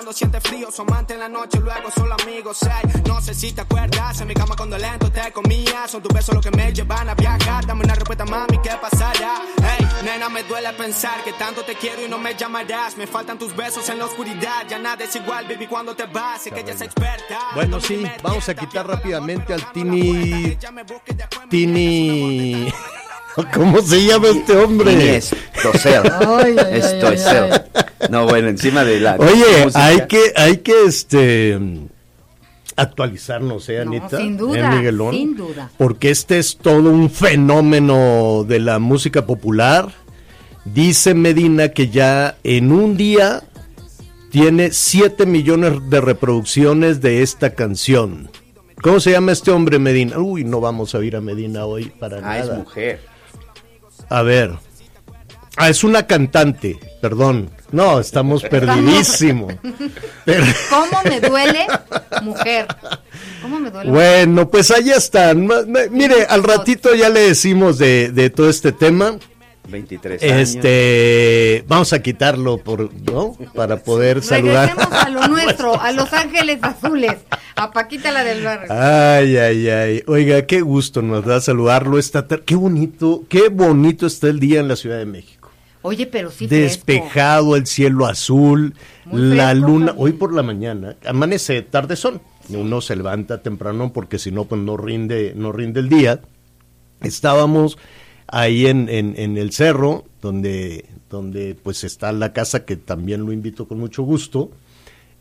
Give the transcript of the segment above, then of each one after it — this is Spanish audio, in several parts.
Cuando siente frío. Su amante en la noche, luego solo amigos. Ey, no sé si te acuerdas, en mi cama cuando lento te comía. Son tus besos los que me llevan a viajar. Dame una respuesta, mami, ¿qué pasará? Hey, nena, me duele pensar que tanto te quiero y no me llamarás. Me faltan tus besos en la oscuridad. Ya nada es igual, baby, cuando te vas. Sé que ella es experta. Bueno, No sí, vamos a quitar rápidamente al Tini. Tini. ¿Cómo se llama este hombre? Tini Estocel. Estocel. No, bueno, encima de la. Oye, música. hay que, hay que este actualizarnos, ¿eh, No, Anita? sin ¿Eh, duda, Miguelón? sin duda. Porque este es todo un fenómeno de la música popular. Dice Medina que ya en un día tiene 7 millones de reproducciones de esta canción. ¿Cómo se llama este hombre, Medina? Uy, no vamos a ir a Medina hoy para Ah, nada. es mujer. A ver. Ah, es una cantante, perdón. No, estamos perdidísimos. Pero- ¿Cómo me duele, mujer? ¿Cómo me duele? bueno, pues ahí están. Mire, al ratito ya le decimos de, de todo este tema. 23 años. Este, vamos a quitarlo por, ¿no? Para poder saludar. Regresemos a lo nuestro, a Los Ángeles Azules, a Paquita la del barrio. Ay, ay, ay. Oiga, qué gusto nos da saludarlo esta tar- Qué bonito, qué bonito está el día en la Ciudad de México. Oye, pero sí fresco. Despejado, el cielo azul, Muy la fresco, luna. Hoy por la mañana amanece tarde son. Uno se levanta temprano porque si no, pues no rinde, no rinde el día. Estábamos ahí en, en, en el cerro, donde, donde pues está la casa que también lo invito con mucho gusto.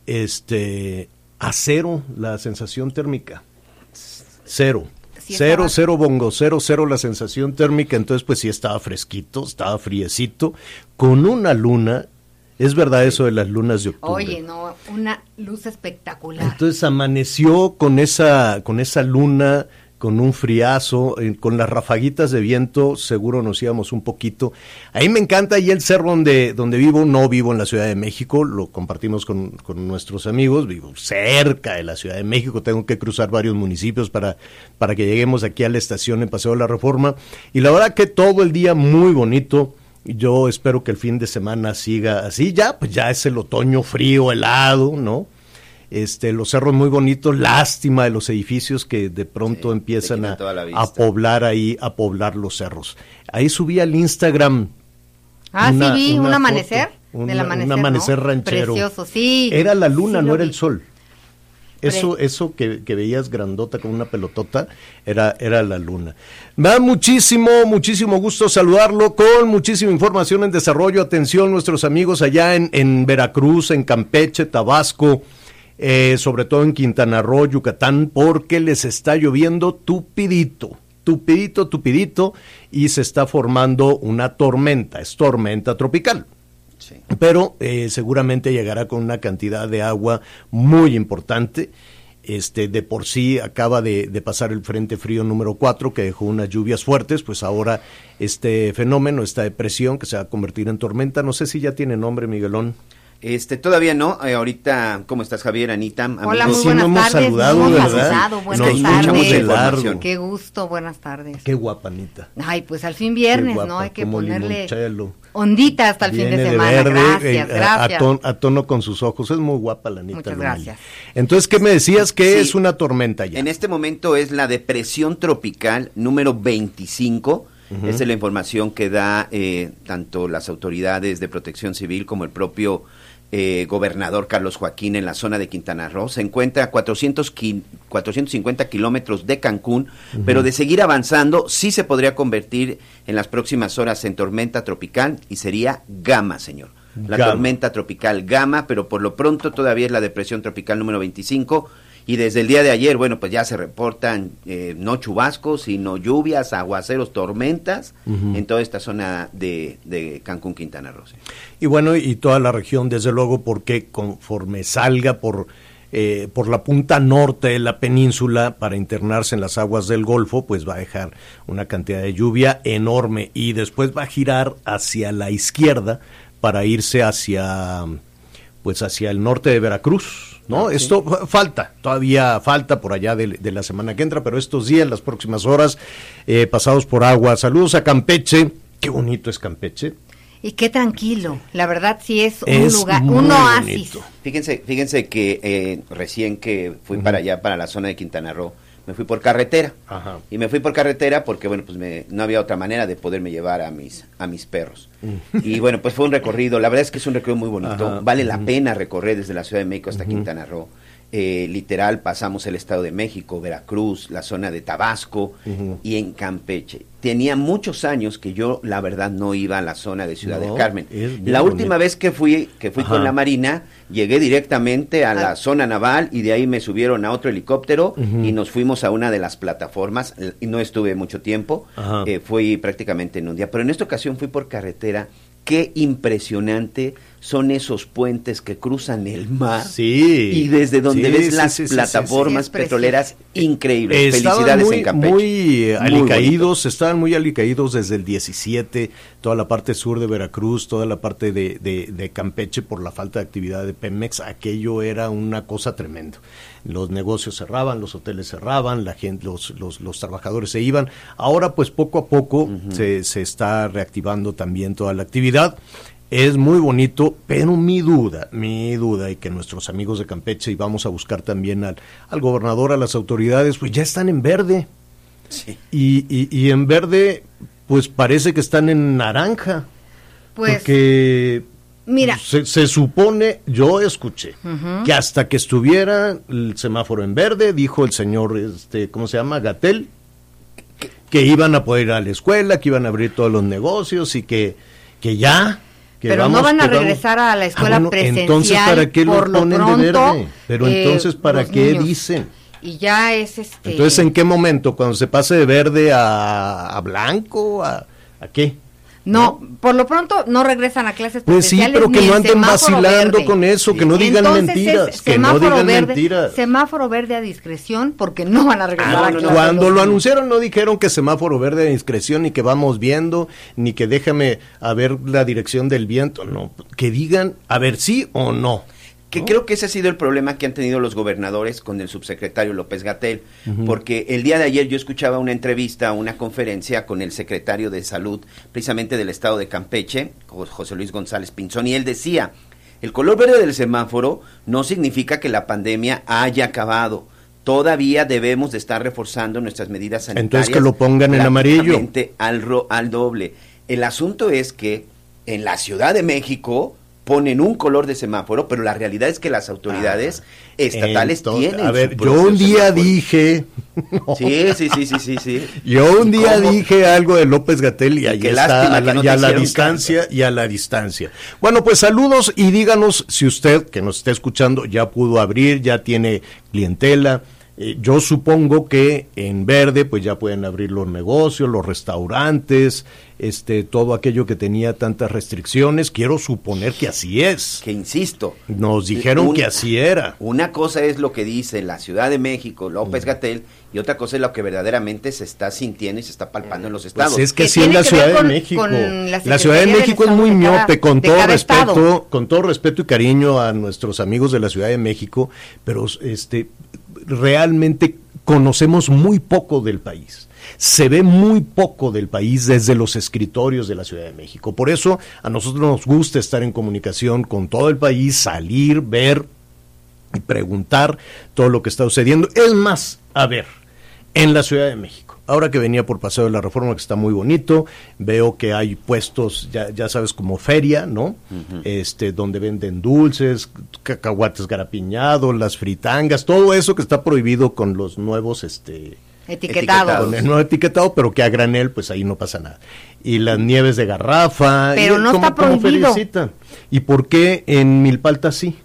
Este, a cero la sensación térmica. Cero. Sí cero, estaba- cero bongo, cero, cero la sensación térmica. Entonces, pues sí estaba fresquito, estaba friecito, con una luna. Es verdad eso de las lunas de octubre. Oye, no, una luz espectacular. Entonces amaneció con esa, con esa luna, con un friazo, eh, con las rafaguitas de viento, seguro nos íbamos un poquito. Ahí me encanta, ahí el cerro donde, donde vivo, no vivo en la Ciudad de México, lo compartimos con, con nuestros amigos, vivo cerca de la Ciudad de México, tengo que cruzar varios municipios para, para que lleguemos aquí a la estación en Paseo de la Reforma. Y la verdad que todo el día muy bonito. Yo espero que el fin de semana siga así. Ya, pues ya es el otoño frío, helado, ¿no? Este, los cerros muy bonitos, lástima de los edificios que de pronto Sí, empiezan a, a poblar ahí, a poblar los cerros. Ahí subí al Instagram. Ah, una- sí vi un amanecer, foto, del una- amanecer, un amanecer ¿no? ranchero. Precioso, sí. Era la luna, Sí no era el sol. Eso, Pre- eso que, que veías grandota con una pelotota era, era la luna. Me da muchísimo, muchísimo gusto saludarlo con muchísima información en desarrollo. Atención, nuestros amigos allá en, en Veracruz, en Campeche, Tabasco, eh, sobre todo en Quintana Roo, Yucatán, porque les está lloviendo tupidito, tupidito, tupidito, y se está formando una tormenta, es tormenta tropical Sí. pero eh, seguramente llegará con una cantidad de agua muy importante. Este, de por sí acaba de, de pasar el Frente Frío número 4 que dejó unas lluvias fuertes, pues ahora este fenómeno, esta depresión que se va a convertir en tormenta, no sé si ya tiene nombre, Miguelón. Este, todavía no. eh, ahorita, ¿cómo estás, Javier, Anita? Hola, amigos? muy Sí, buenas no hemos tardes. saludado, no ¿verdad? saludado. Buenas escuchamos tardes. de largo. Qué gusto, buenas tardes. Qué guapanita. Ay, pues al fin viernes, Qué ¿no? guapa, Hay que ponerle limonchelo. ondita hasta el fin Viene de semana. verde, gracias, eh, a- gracias. A, ton- a tono con sus ojos. Es muy guapa la Anita. Muchas gracias. Entonces, ¿qué me decías? que Sí. es una tormenta ya? En este momento es la depresión tropical número 25. Esa es la información que da eh, tanto las autoridades de protección civil como el propio eh, gobernador Carlos Joaquín en la zona de Quintana Roo. Se encuentra a 400 ki- 450 kilómetros de Cancún, pero de seguir avanzando sí se podría convertir en las próximas horas en tormenta tropical y sería Gama, señor. La Gama. tormenta tropical Gama, pero por lo pronto todavía es la depresión tropical número 25 y desde el día de ayer, bueno, pues ya se reportan eh, no chubascos, sino lluvias, aguaceros, tormentas en toda esta zona de, de Cancún, Quintana Roo. sí. Y bueno, y toda la región, desde luego, porque conforme salga por, eh, por la punta norte de la península para internarse en las aguas del Golfo, pues va a dejar una cantidad de lluvia enorme y después va a girar hacia la izquierda para irse hacia, pues hacia el norte de Veracruz. ¿No? Esto fa- falta, todavía falta por allá de, de la semana que entra, pero estos días, las próximas horas, eh, pasados por agua. Saludos a Campeche. Qué bonito es Campeche. Y qué tranquilo. La verdad sí es un Es lugar, muy un oasis. bonito. Fíjense, fíjense que eh, recién que fui para allá, para la zona de Quintana Roo, me fui por carretera. Ajá. Y me fui por carretera porque, bueno, pues me- no había otra manera de poderme llevar a mis, a mis perros. Y bueno, pues fue un recorrido, la verdad es que es un recorrido muy bonito. Ajá. Vale la pena recorrer desde la Ciudad de México hasta Quintana Roo. Eh, literal, pasamos el Estado de México, Veracruz, la zona de Tabasco y en Campeche. Tenía muchos años que yo, la verdad, no iba a la zona de Ciudad No, del Carmen. La última bonito. vez que fui, que fui Ajá. con la Marina, llegué directamente a la Ah. zona naval y de ahí me subieron a otro helicóptero y nos fuimos a una de las plataformas. Y no estuve mucho tiempo, eh, fui prácticamente en un día. Pero en esta ocasión fui por carretera. Qué impresionante son esos puentes que cruzan el mar. Sí. Y desde donde Sí, ves sí, las plataformas sí. Sí, es petroleras increíbles. Estaban Felicidades muy, en Campeche. muy eh, Muy alicaídos, estaban muy alicaídos desde el 17, toda la parte sur de Veracruz, toda la parte de, de- de Campeche por la falta de actividad de Pemex, aquello era una cosa tremenda. Los negocios cerraban, los hoteles cerraban, la gente, los, los, los trabajadores se iban. Ahora pues poco a poco se, se está reactivando también toda la actividad. Es muy bonito, pero mi duda, mi duda, y que nuestros amigos de Campeche, y vamos a buscar también al, al gobernador, a las autoridades, pues ya están en verde. Sí. Y, y, y en verde, pues parece que están en naranja. Pues, porque mira. se, se supone, yo escuché, que hasta que estuviera el semáforo en verde, dijo el señor, este, ¿cómo se llama? Gatel, que iban a poder ir a la escuela, que iban a abrir todos los negocios y que, que ya. Que Pero vamos- no van a vamos- regresar a la escuela Ah, bueno, presencial. Entonces, ¿para qué lo ponen pronto, de verde? Pero eh, entonces, ¿para qué niños. dicen? Y ya es este. Entonces, ¿en qué momento? ¿Cuando se pase de verde a, a blanco? ¿A, a qué? No, por lo pronto no regresan a clases Pues sí, pero que no en anden vacilando verde. con eso, que no digan Entonces, mentiras, es que no digan verde, mentiras. Semáforo verde a discreción porque no van a regresar Ah, a no, no, clases. Cuando lo anunciaron no dijeron que semáforo verde de discreción ni que vamos viendo, ni que déjame a ver la dirección del viento, no, que digan a ver sí o no. Que creo que ese ha sido el problema que han tenido los gobernadores con el subsecretario López Gatel, porque el día de ayer yo escuchaba una entrevista, una conferencia con el secretario de Salud, precisamente del estado de Campeche, Jo- José Luis González Pinzón, y él decía, el color verde del semáforo no significa que la pandemia haya acabado. Todavía debemos de estar reforzando nuestras medidas sanitarias. Entonces que lo pongan en amarillo. Al, ro- al doble. El asunto es que en la Ciudad de México ponen un color de semáforo, pero la realidad es que las autoridades estatales Ah, Entonces, tienen. A ver, su yo un día semáforo. día Sí, sí, sí, sí, sí, sí. Yo un ¿Y día cómo? dije algo de López Gatel y ahí está, a la, no y a la distancia y a la distancia. Bueno, pues saludos y díganos si usted que nos está escuchando ya pudo abrir, ya tiene clientela. Eh, yo supongo que en verde pues ya pueden abrir los negocios, los restaurantes, este todo aquello que tenía tantas restricciones. Quiero suponer que así es. Que insisto. Nos dijeron un- que así era. Una cosa es lo que dice la Ciudad de México, López Gatel, y otra cosa es lo que verdaderamente se está sintiendo y se está palpando en los estados. Pues es que Que sí en la Ciudad de con- México. con la Ciudad de México es muy miope, con todo estado. respeto, con todo respeto y cariño a nuestros amigos de la Ciudad de México, pero este realmente conocemos muy poco del país. Se ve muy poco del país desde los escritorios de la Ciudad de México. Por eso a nosotros nos gusta estar en comunicación con todo el país, salir, ver y preguntar todo lo que está sucediendo. Es más, a ver, en la Ciudad de México. Ahora que venía por Paseo de la Reforma, que está muy bonito, veo que hay puestos, ya, ya sabes, como feria, ¿no? Este, donde venden dulces, cacahuates garapiñados, las fritangas, todo eso que está prohibido con los nuevos, este, Etiquetados. el nuevo etiquetado, pero que a granel, pues ahí no pasa nada. Y las nieves de garrafa. Pero y no como- está prohibido. feriecita. ¿Y por qué en Milpalta sí?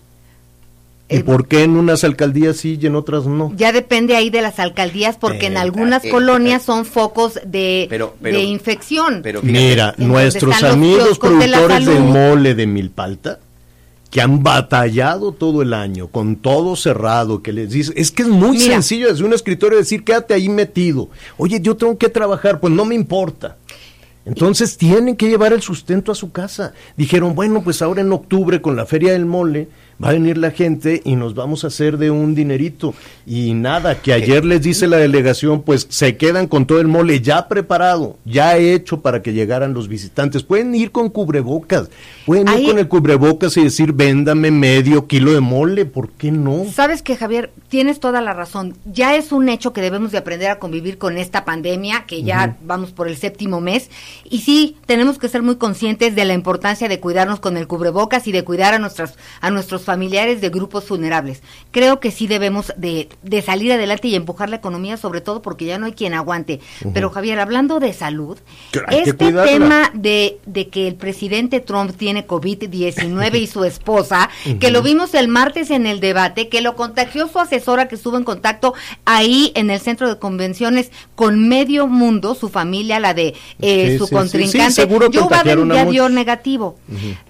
¿Y Eh, por qué en unas alcaldías sí y en otras no? Ya depende ahí de las alcaldías, porque en Eh, algunas eh, colonias eh, son focos de, pero- pero- de infección. pero fíjate, Mira, nuestros amigos de productores del salud. mole de Milpalta, que han batallado todo el año, con todo cerrado, que les dice, es que es muy Mira. sencillo desde un escritorio decir, quédate ahí metido. Oye, yo tengo que trabajar, pues no me importa. Entonces tienen que llevar el sustento a su casa. Dijeron, bueno, pues ahora en octubre con la feria del mole va a venir la gente y nos vamos a hacer de un dinerito. Y nada, que ayer les dice la delegación, pues se quedan con todo el mole ya preparado, ya hecho para que llegaran los visitantes. Pueden ir con cubrebocas, pueden ir con el cubrebocas y decir, véndame medio kilo de mole, ¿por qué no? Sabes que Javier, tienes toda la razón. Ya es un hecho que debemos de aprender a convivir con esta pandemia, que ya vamos por el séptimo mes. Y sí, tenemos que ser muy conscientes de la importancia de cuidarnos con el cubrebocas y de cuidar a nuestras, a nuestros familiares de grupos vulnerables. Creo que sí debemos de, de salir adelante y empujar la economía, sobre todo porque ya no hay quien aguante. Pero Javier, hablando de salud, este cuidarla. tema de, de que el presidente Trump tiene COVID-19 y su esposa, que lo vimos el martes en el debate, que lo contagió su asesora que estuvo en contacto ahí en el centro de convenciones con medio mundo, su familia, la de eh, Sí, su sí, contrincante. sí, Biden contagiaron a ya dio negativo,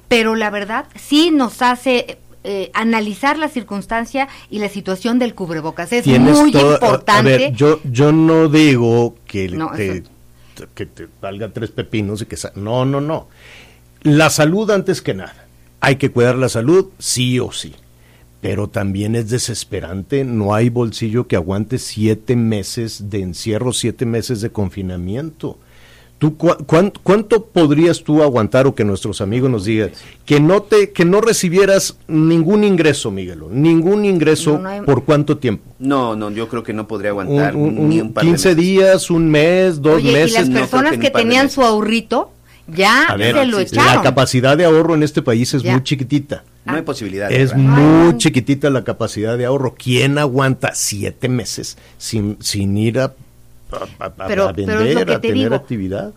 pero la verdad sí nos hace... eh, analizar la circunstancia y la situación del cubrebocas es Tienes muy importante A ver, yo, yo no digo que, No, te, eso- que te valga tres pepinos y que... No, no, no. La salud antes que nada. Hay que cuidar la salud, sí o sí. Pero también es desesperante. No hay bolsillo que aguante siete meses de encierro, siete meses de confinamiento. ¿Tú ¿Cuánto podrías tú aguantar o que nuestros amigos nos digan que no te que no recibieras ningún ingreso, Miguelo, ningún ingreso No, no hay- por cuánto tiempo? No, no, yo creo que no podría Un- aguantar un- ni un par de 15 meses. días, un mes, dos Oye, y meses. las no personas que tenían meses. su ahorrito ya A ver, se lo echaron. la capacidad de ahorro en este país es Ya. muy chiquitita. No hay posibilidad. Es ¿verdad? muy chiquitita la capacidad de ahorro. ¿Quién aguanta siete meses sin, sin ir a, a- a- a Pero- pero es vender, lo que a te tener digo. actividad?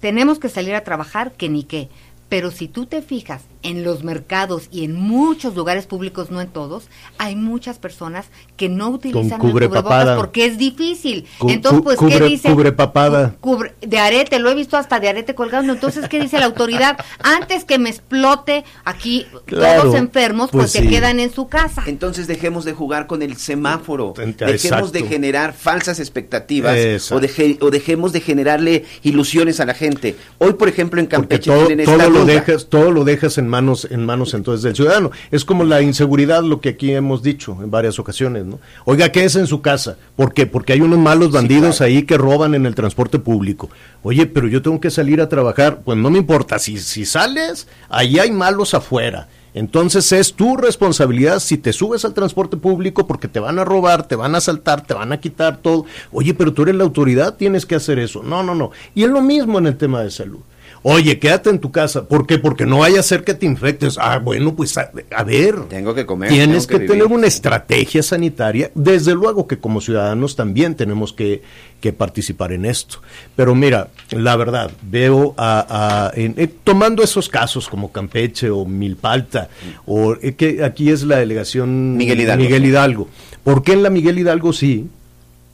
tenemos que salir a trabajar que ni qué. Pero si tú te fijas en los mercados y en muchos lugares públicos, no en todos, hay muchas personas que no utilizan el cubrepapada. cubrebocas porque es difícil. Cu- Entonces, pues, cubre- ¿qué dice? cubrepapada. Cu- cubre- de arete, lo he visto hasta de arete colgando. Entonces, ¿qué dice la autoridad? Antes que me explote aquí Claro, todos enfermos, pues, pues se sí. quedan en su casa. Entonces dejemos de jugar con el semáforo, Exacto. dejemos de generar falsas expectativas o, deje- o dejemos de generarle ilusiones a la gente. Hoy, por ejemplo, en Campeche todo, tienen esta lo dejas, todo lo dejas en manos, en manos entonces del ciudadano. Es como la inseguridad, lo que aquí hemos dicho en varias ocasiones, ¿no? Oiga, quédese en su casa. ¿Por qué? Porque hay unos malos bandidos claro. ahí que roban en el transporte público. Oye, pero yo tengo que salir a trabajar. Pues no me importa. Si, si sales, ahí hay malos afuera. Entonces es tu responsabilidad si te subes al transporte público porque te van a robar, te van a asaltar, te van a quitar todo. Oye, pero tú eres la autoridad, tienes que hacer eso. No, no, no. Y es lo mismo en el tema de salud. Oye, quédate en tu casa. ¿Por qué? Porque no vaya a ser que te infectes. Ah, bueno, pues a, a ver. Tengo que comer. Tienes que, tener una estrategia sanitaria. Desde luego que como ciudadanos también tenemos que, que participar en esto. Pero mira, la verdad, veo a, a- en- eh, tomando esos casos como Campeche o Milpalta, o eh, que aquí es la delegación Miguel Hidalgo. Miguel Hidalgo. ¿Por qué en la Miguel Hidalgo sí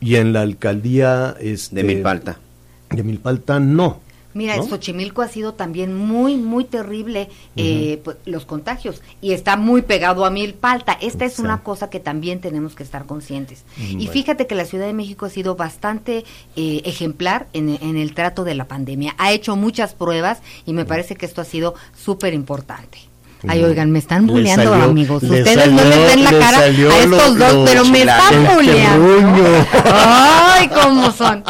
y en la alcaldía este, de Milpalta. de Milpalta no? Mira, ¿no? Xochimilco ha sido también muy, muy terrible eh, pues, los contagios y está muy pegado a Milpalta. Esta es Sí. una cosa que también tenemos que estar conscientes. Y bueno. fíjate que la Ciudad de México ha sido bastante eh, ejemplar en, en el trato de la pandemia. Ha hecho muchas pruebas y me parece que esto ha sido súper importante. Ay, oigan, me están Le bulleando, salió- amigos. Ustedes no les ven la le cara a estos lo- dos, lo pero me están bulleando. Ay, cómo son.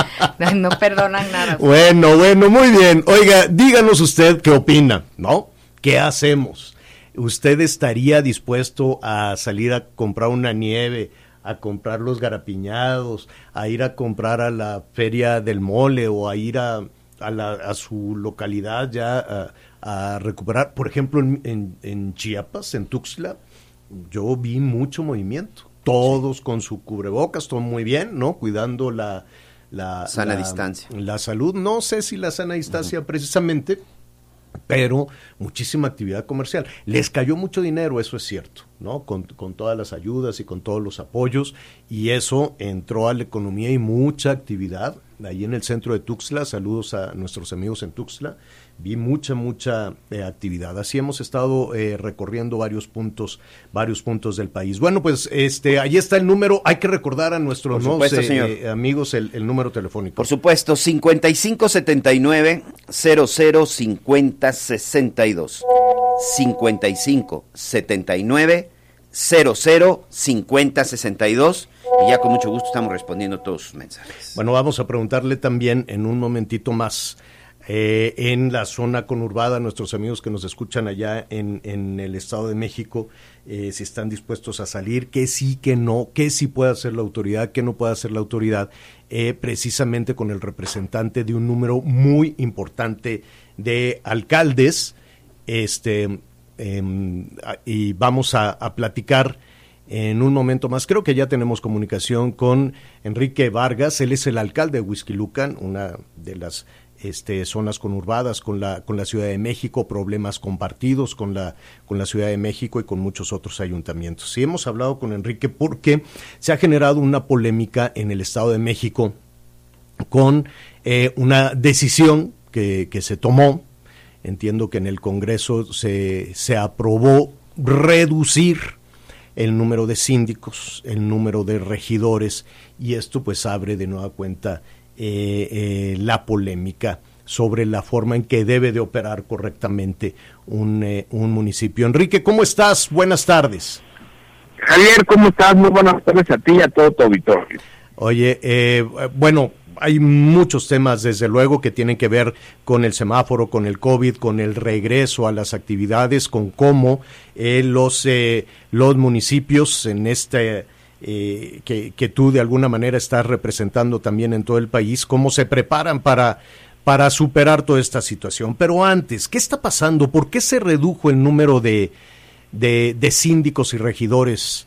No perdonan nada. Bueno, bueno, muy bien. Oiga, díganos usted qué opina, ¿no? ¿Qué hacemos? ¿Usted estaría dispuesto a salir a comprar una nieve, a comprar los garapiñados, a ir a comprar a la feria del mole o a ir a, a, la- a su localidad ya a, a recuperar? Por ejemplo, en, en- en Chiapas, en Tuxtla, yo vi mucho movimiento. Todos con su cubrebocas, todo muy bien, ¿no? Cuidando la... la Sana la- distancia. La salud, no sé si la sana distancia precisamente, pero muchísima actividad comercial. Les cayó mucho dinero, eso es cierto, ¿no? Con, con todas las ayudas y con todos los apoyos, y eso entró a la economía y mucha actividad. Ahí en el centro de Tuxtla, saludos a nuestros amigos en Tuxtla, vi mucha, mucha eh, actividad. Así hemos estado eh, recorriendo varios puntos, varios puntos del país. Bueno, pues este, ahí está el número. Hay que recordar a nuestros nuevos, eh, amigos el, el número telefónico. Por supuesto, 5579 005062. 5579 005062. Y ya con mucho gusto estamos respondiendo todos sus mensajes. Bueno, vamos a preguntarle también en un momentito más eh, en la zona conurbada, nuestros amigos que nos escuchan allá en, el Estado de México, eh, si están dispuestos a salir, qué sí, qué no, qué sí puede hacer la autoridad, qué no puede hacer la autoridad, eh, precisamente con el representante de un número muy importante de alcaldes. Este, em, y vamos a, a platicar en un momento más. Creo que ya tenemos comunicación con Enrique Vargas. Él es el alcalde de Huizquilucan, una de las este, zonas conurbadas con la, con la Ciudad de México, problemas compartidos con la, con la Ciudad de México y con muchos otros ayuntamientos. Sí hemos hablado con Enrique porque se ha generado una polémica en el Estado de México con eh, una decisión que, que se tomó. Entiendo que en el Congreso se, se aprobó reducir el número de síndicos, el número de regidores, y esto pues abre de nueva cuenta eh, eh, la polémica sobre la forma en que debe de operar correctamente un, eh, un municipio. Enrique, ¿cómo estás? Buenas tardes. Javier, ¿cómo estás? Muy buenas tardes a ti y a todo tu auditorio. Oye, eh, bueno, hay muchos temas, desde luego, que tienen que ver con el semáforo, con el COVID, con el regreso a las actividades, con cómo eh, los, eh, los municipios en este... eh, que, tú de alguna manera estás representando también en todo el país, cómo se preparan para, para superar toda esta situación. Pero antes, ¿qué está pasando? ¿Por qué se redujo el número de, de, síndicos y regidores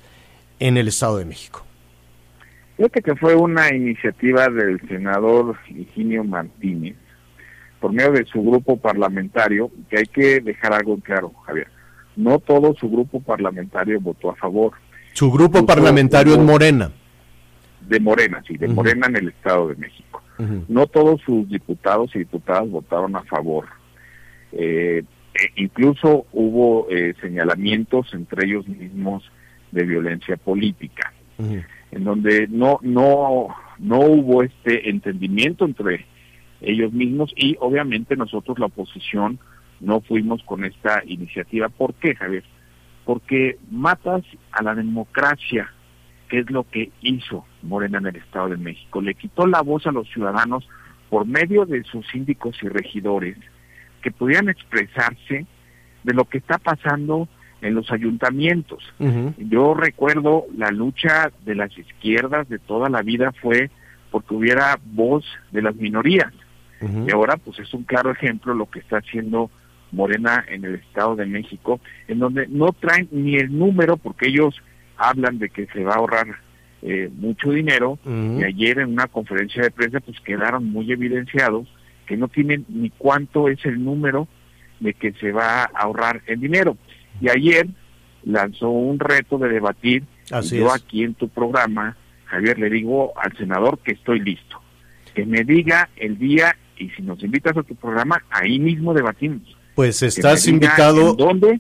en el Estado de México? Fíjate que fue una iniciativa del senador Higinio Martínez por medio de su grupo parlamentario, que hay que dejar algo claro, Javier. No todo su grupo parlamentario votó a favor. Su grupo parlamentario es Morena. De Morena, sí, de. Morena en el Estado de México. No todos sus diputados y diputadas votaron a favor. Eh, e incluso hubo eh, señalamientos entre ellos mismos de violencia política. En donde no no no hubo este entendimiento entre ellos mismos y obviamente nosotros la oposición no fuimos con esta iniciativa. ¿Por qué, Javier? Porque matas a la democracia, que es lo que hizo Morena en el Estado de México. Le quitó la voz a los ciudadanos por medio de sus síndicos y regidores que pudieran expresarse de lo que está pasando en los ayuntamientos. Yo recuerdo la lucha de las izquierdas de toda la vida fue porque hubiera voz de las minorías. Y ahora pues es un claro ejemplo lo que está haciendo Morena en el Estado de México, en donde no traen ni el número porque ellos hablan de que se va a ahorrar eh, mucho dinero y ayer en una conferencia de prensa pues quedaron muy evidenciados que no tienen ni cuánto es el número de que se va a ahorrar el dinero. Y ayer lanzó un reto de debatir Así y yo es. aquí en tu programa, Javier, le digo al senador que estoy listo, que me diga el día y si nos invitas a tu programa, ahí mismo debatimos. Pues estás invitado. ¿Dónde?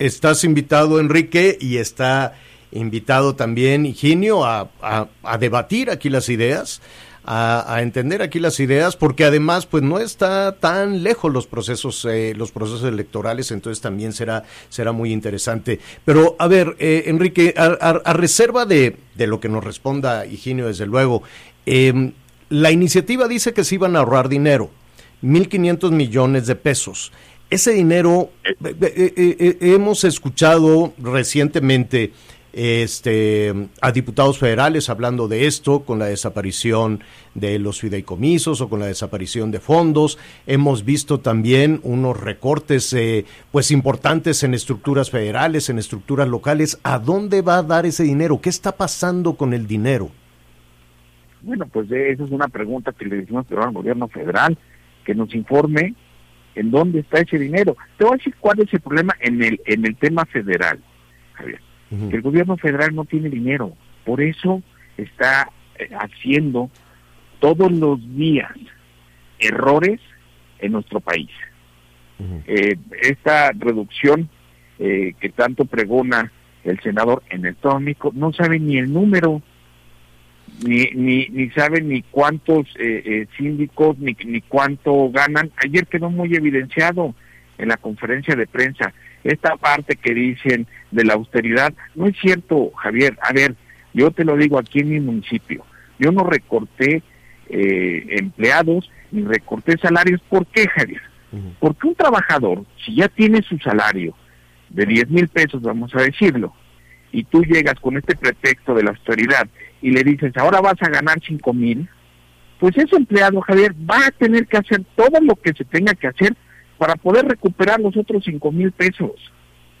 Estás invitado, Enrique, y está invitado también Higinio a, a- a debatir aquí las ideas, a, a entender aquí las ideas, porque además, pues no está tan lejos los procesos, eh, los procesos electorales, entonces también será, será muy interesante. Pero, a ver, eh, Enrique, a, a- a reserva de, de lo que nos responda Higinio, desde luego, eh, la iniciativa dice que se iban a ahorrar dinero, 1.500 millones de pesos. Ese dinero, eh, eh, eh, hemos escuchado recientemente este, a diputados federales hablando de esto, con la desaparición de los fideicomisos o con la desaparición de fondos. Hemos visto también unos recortes eh, pues importantes en estructuras federales, en estructuras locales. ¿A dónde va a dar ese dinero? ¿Qué está pasando con el dinero? Bueno, pues esa es una pregunta que le decimos al gobierno federal, que nos informe en dónde está ese dinero. Te voy a decir cuál es el problema en el, en el tema federal, Javier. que el gobierno federal no tiene dinero. Por eso está eh, haciendo todos los días errores en nuestro país. Eh, esta reducción eh, que tanto pregona el senador en el México no sabe ni el número, ni, ni, ni sabe ni cuántos eh, eh, síndicos, ni, ni cuánto ganan. Ayer quedó muy evidenciado en la conferencia de prensa esta parte que dicen de la austeridad. No es cierto, Javier. A ver, yo te lo digo aquí en mi municipio. Yo no recorté eh, empleados ni recorté salarios. ¿Por qué, Javier? Porque un trabajador, si ya tiene su salario de 10 mil pesos, vamos a decirlo, y tú llegas con este pretexto de la austeridad y le dices, ahora vas a ganar 5 mil, pues ese empleado, Javier, va a tener que hacer todo lo que se tenga que hacer para poder recuperar los otros 5 mil pesos.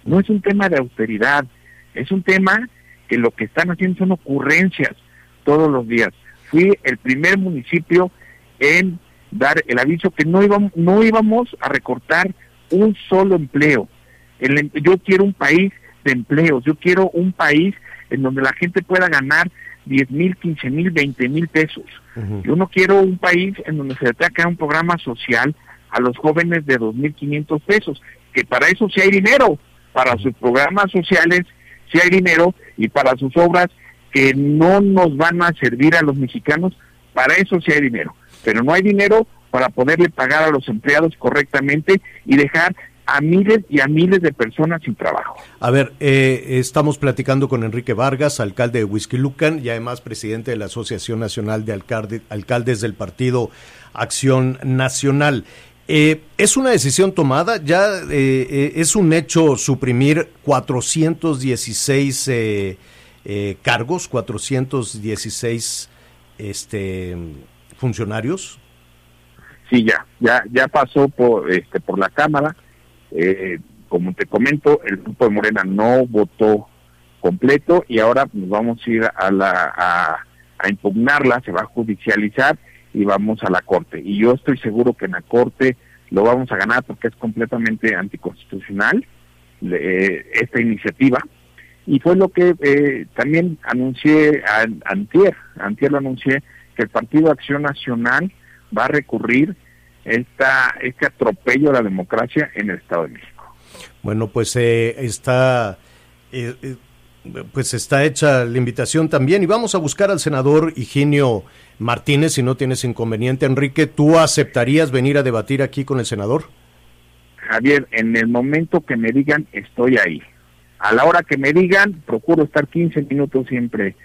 No es un tema de austeridad, es un tema que lo que están haciendo son ocurrencias todos los días. Fui el primer municipio en dar el aviso que no íbamos, no íbamos a recortar un solo empleo. El em- yo quiero un país de empleos, yo quiero un país en donde la gente pueda ganar 10 mil, 15 mil, 20 mil pesos. Yo no quiero un país en donde se le tenga que dar un programa social a los jóvenes de 2.500 pesos, que para eso sí hay dinero, para sus programas sociales sí hay dinero y para sus obras que no nos van a servir a los mexicanos, para eso sí hay dinero. Pero no hay dinero para poderle pagar a los empleados correctamente y dejar a miles y a miles de personas sin trabajo. A ver, eh, estamos platicando con Enrique Vargas, alcalde de Huizquilucan y además presidente de la Asociación Nacional de Alcalde- Alcaldes del Partido Acción Nacional. Eh, ¿Es una decisión tomada? ¿Ya eh, eh, es un hecho suprimir 416 eh, eh, cargos, 416 este, funcionarios? Sí, ya, ya, ya pasó por, este, por la Cámara. Eh, como te comento, el grupo de Morena no votó completo y ahora nos vamos a ir a, la, a, a impugnarla, se va a judicializar y vamos a la Corte. Y yo estoy seguro que en la Corte lo vamos a ganar porque es completamente anticonstitucional eh, esta iniciativa. Y fue lo que eh, también anuncié a, antier, antier lo anuncié, que el Partido Acción Nacional va a recurrir esta, este atropello a la democracia en el Estado de México. Bueno, pues eh, está, eh, eh, pues está hecha la invitación también y vamos a buscar al senador Higinio Martínez si no tienes inconveniente. Enrique, ¿tú aceptarías venir a debatir aquí con el senador? Javier, en el momento que me digan, estoy ahí. A la hora que me digan, procuro estar 15 minutos siempre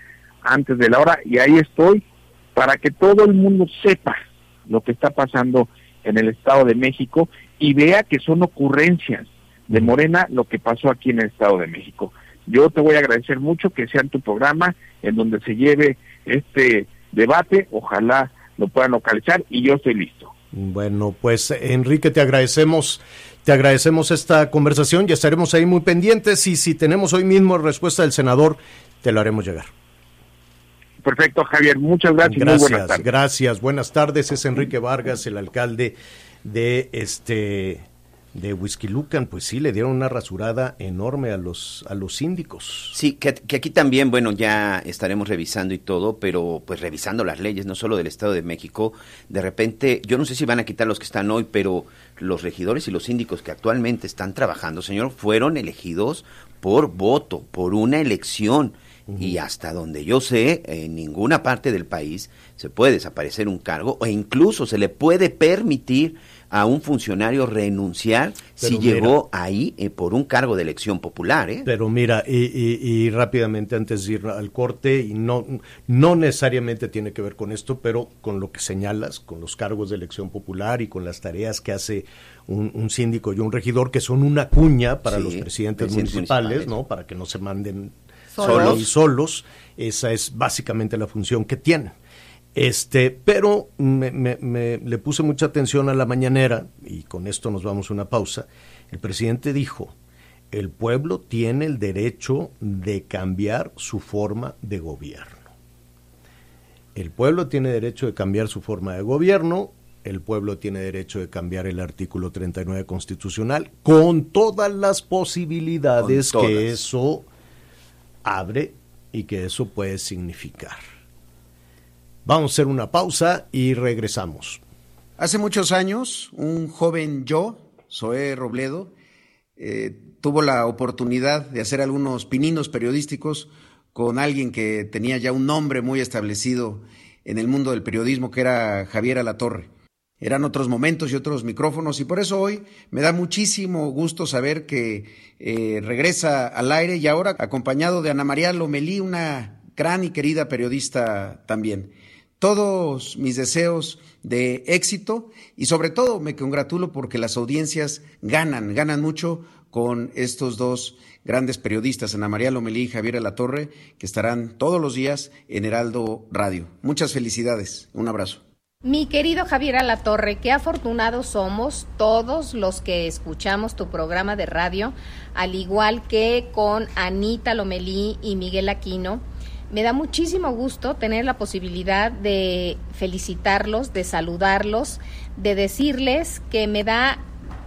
antes de la hora y ahí estoy para que todo el mundo sepa lo que está pasando en el Estado de México y vea que son ocurrencias de Morena lo que pasó aquí en el Estado de México. Yo te voy a agradecer mucho que sea en tu programa en donde se lleve este debate, ojalá lo puedan localizar y yo estoy listo. Bueno, pues Enrique, te agradecemos, te agradecemos esta conversación y estaremos ahí muy pendientes y si tenemos hoy mismo respuesta del senador, te lo haremos llegar. Perfecto, Javier. Muchas gracias. y muy buenas Gracias, tardes. gracias. Buenas tardes. Es Enrique Vargas, el alcalde de este de Whisky Lucan, pues sí, le dieron una rasurada enorme a los, a los síndicos. Sí, que, que, aquí también, bueno, ya estaremos revisando y todo, pero pues revisando las leyes, no solo del Estado de México, de repente, yo no sé si van a quitar los que están hoy, pero los regidores y los síndicos que actualmente están trabajando, señor, fueron elegidos por voto, por una elección. Y hasta donde yo sé, en ninguna parte del país se puede desaparecer un cargo o incluso se le puede permitir a un funcionario renunciar si mira, llegó ahí eh, por un cargo de elección popular. ¿eh? Pero mira, y, y- y rápidamente antes de ir al corte, y no, no necesariamente tiene que ver con esto, pero con lo que señalas, con los cargos de elección popular y con las tareas que hace un, un síndico y un regidor, que son una cuña para Sí, los presidentes, presidentes municipales, municipales. ¿no? Para que no se manden Solos. y solos. Esa es básicamente la función que tienen. Este, pero me, me- me- le puse mucha atención a la mañanera, y con esto nos vamos a una pausa. El presidente dijo, el pueblo tiene el derecho de cambiar su forma de gobierno. El pueblo tiene derecho de cambiar su forma de gobierno, el pueblo tiene derecho de cambiar el artículo 39 constitucional, con todas las posibilidades todas. que eso abre y que eso puede significar. Vamos a hacer una pausa y regresamos. Hace muchos años, un joven yo, Zoé Robledo, eh, tuvo la oportunidad de hacer algunos pininos periodísticos con alguien que tenía ya un nombre muy establecido en el mundo del periodismo, que era Javier Alatorre. Eran otros momentos y otros micrófonos, y por eso hoy me da muchísimo gusto saber que eh, regresa al aire y ahora acompañado de Ana María Lomelí, una gran y querida periodista también todos mis deseos de éxito y sobre todo me congratulo porque las audiencias ganan, ganan mucho con estos dos grandes periodistas, Ana María Lomelí y Javier Alatorre, que estarán todos los días en Heraldo Radio. Muchas felicidades. Un abrazo. Mi querido Javier Alatorre, qué afortunados somos todos los que escuchamos tu programa de radio, al igual que con Anita Lomelí y Miguel Aquino. Me da muchísimo gusto tener la posibilidad de felicitarlos, de saludarlos, de decirles que me da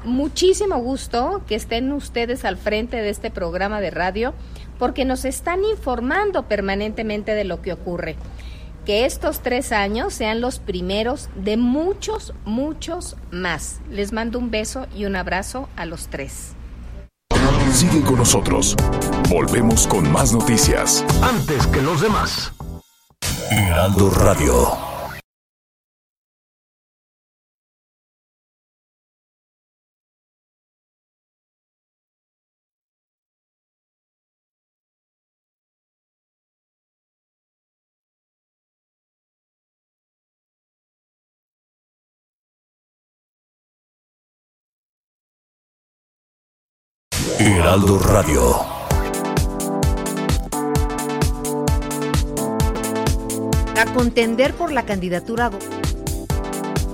muchísimo gusto que estén ustedes al frente de este programa de radio porque nos están informando permanentemente de lo que ocurre. Que estos tres años sean los primeros de muchos, muchos más. Les mando un beso y un abrazo a los tres. Sigue con nosotros. Volvemos con más noticias. Antes que los demás. Heraldo Radio. Heraldo Radio. A contender por la candidatura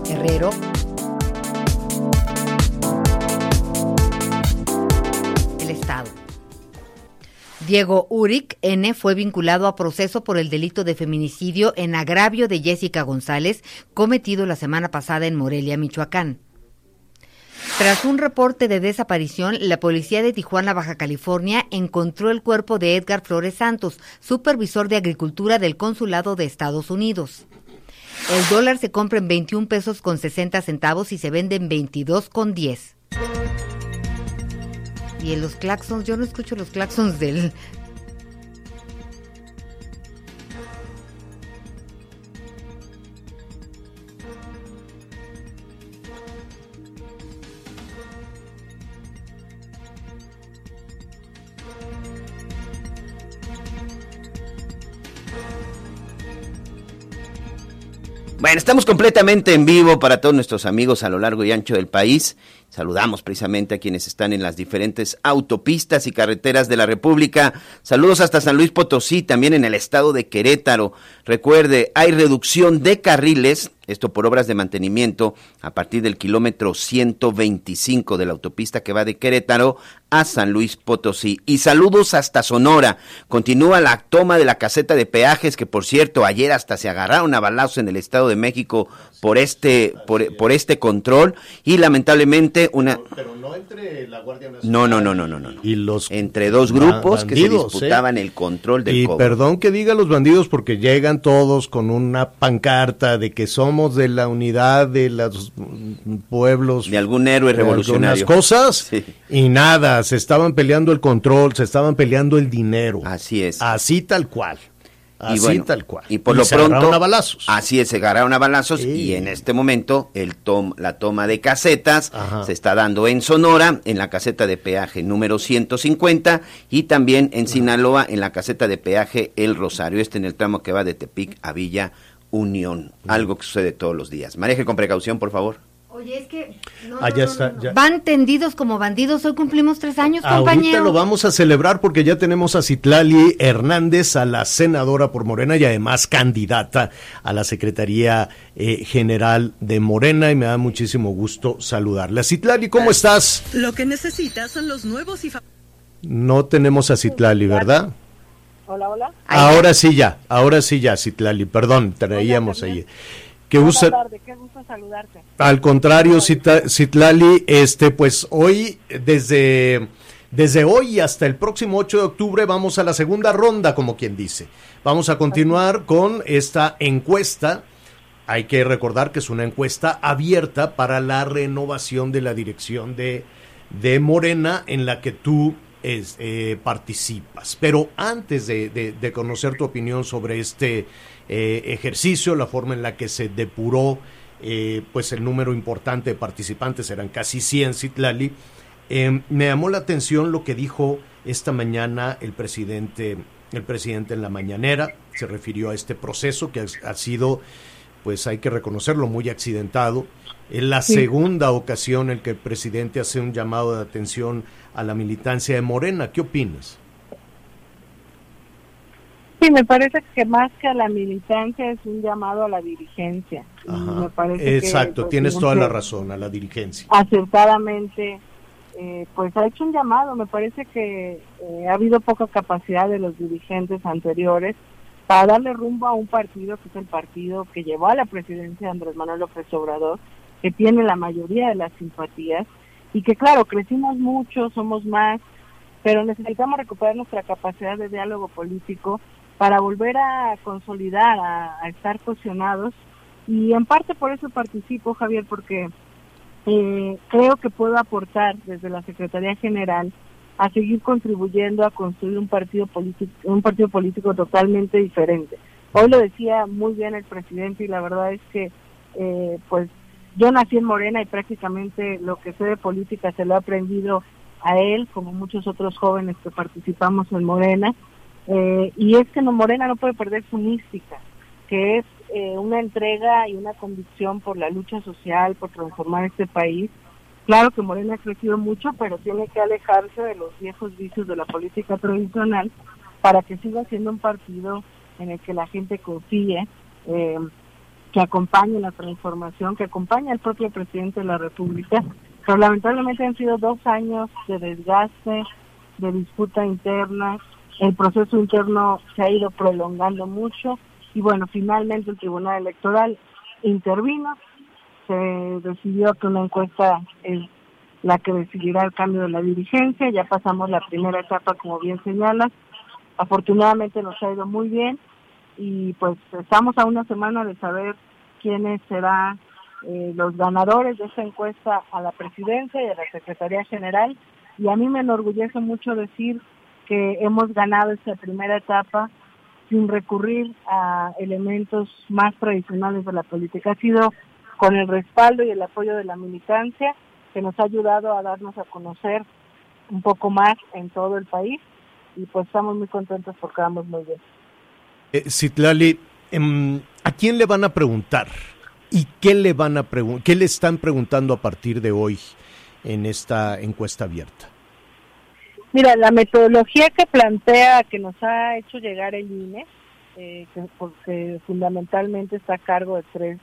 Guerrero. El Estado. Diego Uric N. fue vinculado a proceso por el delito de feminicidio en agravio de Jessica González, cometido la semana pasada en Morelia, Michoacán. Tras un reporte de desaparición, la policía de Tijuana, Baja California, encontró el cuerpo de Edgar Flores Santos, supervisor de agricultura del Consulado de Estados Unidos. El dólar se compra en 21 pesos con 60 centavos y se vende en 22 con 10. Y en los claxons, yo no escucho los claxons del... Estamos completamente en vivo para todos nuestros amigos a lo largo y ancho del país. Saludamos precisamente a quienes están en las diferentes autopistas y carreteras de la República. Saludos hasta San Luis Potosí, también en el estado de Querétaro. Recuerde, hay reducción de carriles, esto por obras de mantenimiento, a partir del kilómetro 125 de la autopista que va de Querétaro a San Luis Potosí. Y saludos hasta Sonora. Continúa la toma de la caseta de peajes, que por cierto, ayer hasta se agarraron a balazos en el Estado de México por este, por, por este control. Y lamentablemente una... Pero no entre la Guardia Nacional. No, no, no, no, no. Y los Entre dos grupos que se bandidos, disputaban ¿eh? el control del Y cobro. perdón que diga los bandidos porque llegan todos con una pancarta de que de la unidad de los pueblos. De algún héroe algunas revolucionario. cosas Sí. y nada, se estaban peleando el control, se estaban peleando el dinero. Así es. Así tal cual. Así y bueno, tal cual. Y por lo se pronto. a balazos. Así es, se agarraron a balazos. Sí. Y en este momento, el tom, la toma de casetas Ajá. se está dando en Sonora, en la caseta de peaje número 150. Y también en Sinaloa, en la caseta de peaje El Rosario. Este en el tramo que va de Tepic a Villa Unión. Algo que sucede todos los días. Maneje con precaución, por favor. Oye, es que... no, Ah, no, ya no, está, no, no. ya. Van tendidos como bandidos. Hoy cumplimos tres años, Ahorita compañero. lo vamos a celebrar porque ya tenemos a Citlali Hernández, a la senadora por Morena y además candidata a la Secretaría eh, General de Morena y me da muchísimo gusto saludarla. Citlali, ¿cómo estás? Lo que necesitas son los nuevos y No tenemos a Citlali, ¿verdad? Hola, hola. Ahora sí ya, ahora sí ya, Citlali, perdón, traíamos ahí. Que Buenas usa, tardes, qué gusto saludarte. Al contrario, Citlali, este, pues hoy, desde, desde hoy hasta el próximo 8 de octubre, vamos a la segunda ronda, como quien dice. Vamos a continuar con esta encuesta. Hay que recordar que es una encuesta abierta para la renovación de la dirección de, de Morena, en la que tú es, eh, participas. Pero antes de, conocer tu opinión sobre este eh, ejercicio, la forma en la que se depuró eh, pues el número importante de participantes, eran casi 100 Citlali, eh, me llamó la atención lo que dijo esta mañana el presidente, el presidente en la mañanera, se refirió a este proceso que ha sido, pues hay que reconocerlo, muy accidentado. Es la Sí. segunda ocasión en que el presidente hace un llamado de atención a la militancia de Morena. ¿Qué opinas? Sí, me parece que más que a la militancia es un llamado a la dirigencia. Y Ajá. me parece que Exacto, el tienes toda la razón, a la dirigencia. Acertadamente, eh, pues ha hecho un llamado. Me parece que eh, ha habido poca capacidad de los dirigentes anteriores para darle rumbo a un partido que es el partido que llevó a la presidencia de Andrés Manuel López Obrador, que tiene la mayoría de las simpatías y que claro, crecimos mucho, somos más, pero necesitamos recuperar nuestra capacidad de diálogo político para volver a consolidar, a, estar cohesionados y en parte por eso participo, Javier, porque eh, creo que puedo aportar desde la Secretaría General a seguir contribuyendo a construir un partido político, un partido político totalmente diferente. Hoy lo decía muy bien el presidente y la verdad es que, eh, pues, yo nací en Morena y prácticamente lo que sé de política se lo he aprendido a él, como muchos otros jóvenes que participamos en Morena. Eh, y es que no, Morena no puede perder su mística, que es eh, una entrega y una convicción por la lucha social, por transformar este país. Claro que Morena ha crecido mucho, pero tiene que alejarse de los viejos vicios de la política tradicional para que siga siendo un partido en el que la gente confíe, eh, que acompañe la transformación, que acompañe al propio presidente de la República. Pero lamentablemente han sido dos años de desgaste, de disputa interna, el proceso interno se ha ido prolongando mucho. Y bueno, finalmente el Tribunal Electoral intervino, se decidió que una encuesta es la que decidirá el cambio de la dirigencia, ya pasamos la primera etapa como bien señalas, afortunadamente nos ha ido muy bien y pues estamos a una semana de saber quiénes serán eh, los ganadores de esta encuesta a la presidencia y a la Secretaría General y a mí me enorgullece mucho decir que hemos ganado esta primera etapa sin recurrir a elementos más tradicionales de la política. Ha sido con el respaldo y el apoyo de la militancia que nos ha ayudado a darnos a conocer un poco más en todo el país y pues estamos muy contentos porque vamos muy bien. Eh, Citlali, em, ¿a quién le van a preguntar? ¿Y qué le van a qué le están preguntando a partir de hoy en esta encuesta abierta? Mira, la metodología que plantea, que nos ha hecho llegar el INE, eh, que, porque fundamentalmente está a cargo de tres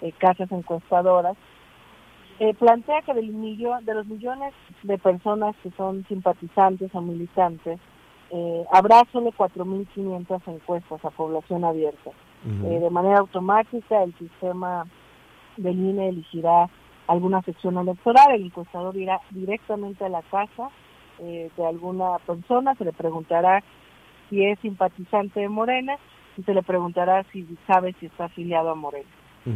eh, casas encuestadoras, eh, plantea que del millón, de los millones de personas que son simpatizantes o militantes, eh, habrá solo 4.500 encuestas a población abierta. Eh, de manera automática, el sistema del INE elegirá alguna sección electoral, el encuestador irá directamente a la casa eh, de alguna persona, se le preguntará si es simpatizante de Morena y se le preguntará si sabe si está afiliado a Morena.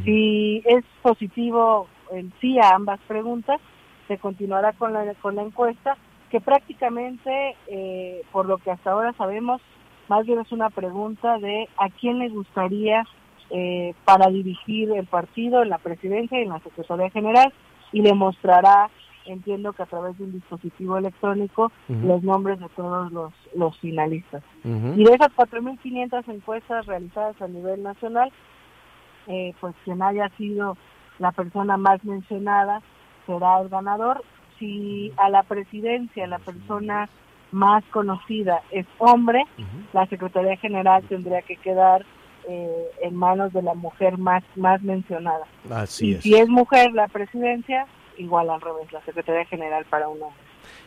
Si es positivo el sí a ambas preguntas, se continuará con la, con la encuesta, que prácticamente, eh, por lo que hasta ahora sabemos, más bien es una pregunta de a quién le gustaría eh, para dirigir el partido en la presidencia y en la Secretaría General y le mostrará, entiendo que a través de un dispositivo electrónico, los nombres de todos los, los finalistas. Y de esas 4.500 encuestas realizadas a nivel nacional, eh, pues quien haya sido la persona más mencionada será el ganador. Si a la presidencia la persona más conocida es hombre, la Secretaría General tendría que quedar eh, en manos de la mujer más, más mencionada. Así y es. si es mujer la presidencia, igual al revés, la Secretaría General para un hombre.